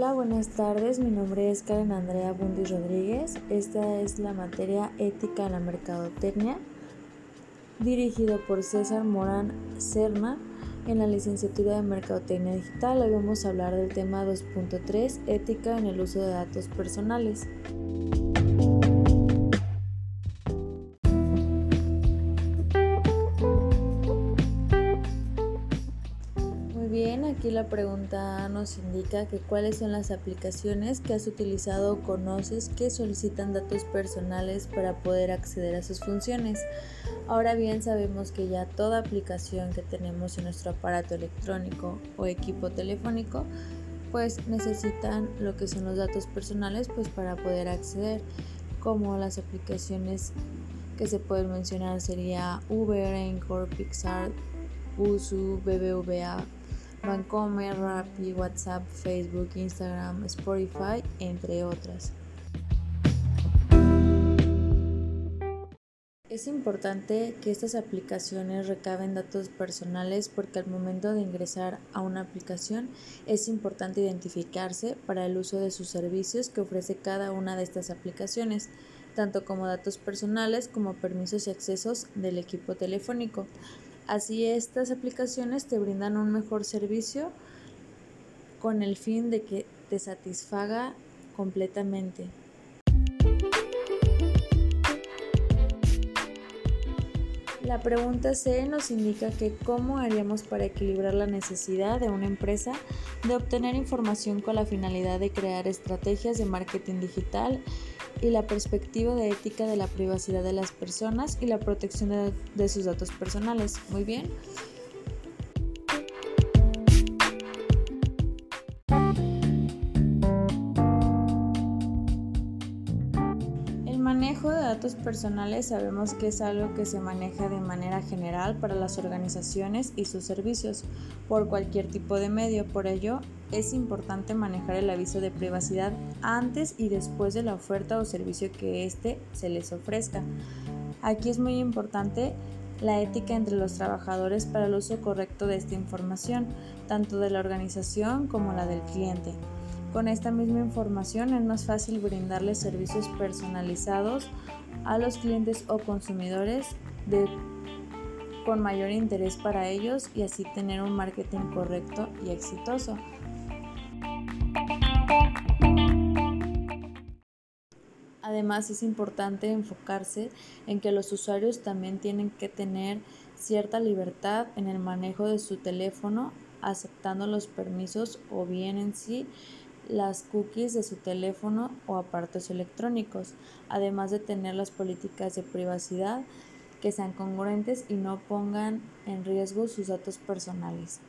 Hola, buenas tardes. Mi nombre es Karen Andrea Bundi Rodríguez. Esta es la materia Ética en la Mercadotecnia, dirigido por César Morán Cerna en la licenciatura de Mercadotecnia Digital. Hoy vamos a hablar del tema 2.3, Ética en el uso de datos personales. Aquí la pregunta nos indica que cuáles son las aplicaciones que has utilizado o conoces que solicitan datos personales para poder acceder a sus funciones. Ahora bien, sabemos que ya toda aplicación que tenemos en nuestro aparato electrónico o equipo telefónico pues necesitan lo que son los datos personales pues para poder acceder como las aplicaciones que se pueden mencionar sería Uber, Encore, Pixar, Usu, BBVA, Bancomer, Rappi, WhatsApp, Facebook, Instagram, Spotify, entre otras. Es importante que estas aplicaciones recaben datos personales porque al momento de ingresar a una aplicación es importante identificarse para el uso de sus servicios que ofrece cada una de estas aplicaciones, tanto como datos personales como permisos y accesos del equipo telefónico. Así estas aplicaciones te brindan un mejor servicio con el fin de que te satisfaga completamente. La pregunta C nos indica que cómo haríamos para equilibrar la necesidad de una empresa de obtener información con la finalidad de crear estrategias de marketing digital y la perspectiva de ética de la privacidad de las personas y la protección de, sus datos personales. Muy bien. Manejo de datos personales sabemos que es algo que se maneja de manera general para las organizaciones y sus servicios por cualquier tipo de medio. Por ello, es importante manejar el aviso de privacidad antes y después de la oferta o servicio que éste se les ofrezca. Aquí es muy importante la ética entre los trabajadores para el uso correcto de esta información, tanto de la organización como la del cliente. Con esta misma información es más fácil brindarles servicios personalizados a los clientes o consumidores con mayor interés para ellos y así tener un marketing correcto y exitoso. Además es importante enfocarse en que los usuarios también tienen que tener cierta libertad en el manejo de su teléfono, aceptando los permisos o bien en sí las cookies de su teléfono o aparatos electrónicos, además de tener las políticas de privacidad que sean congruentes y no pongan en riesgo sus datos personales.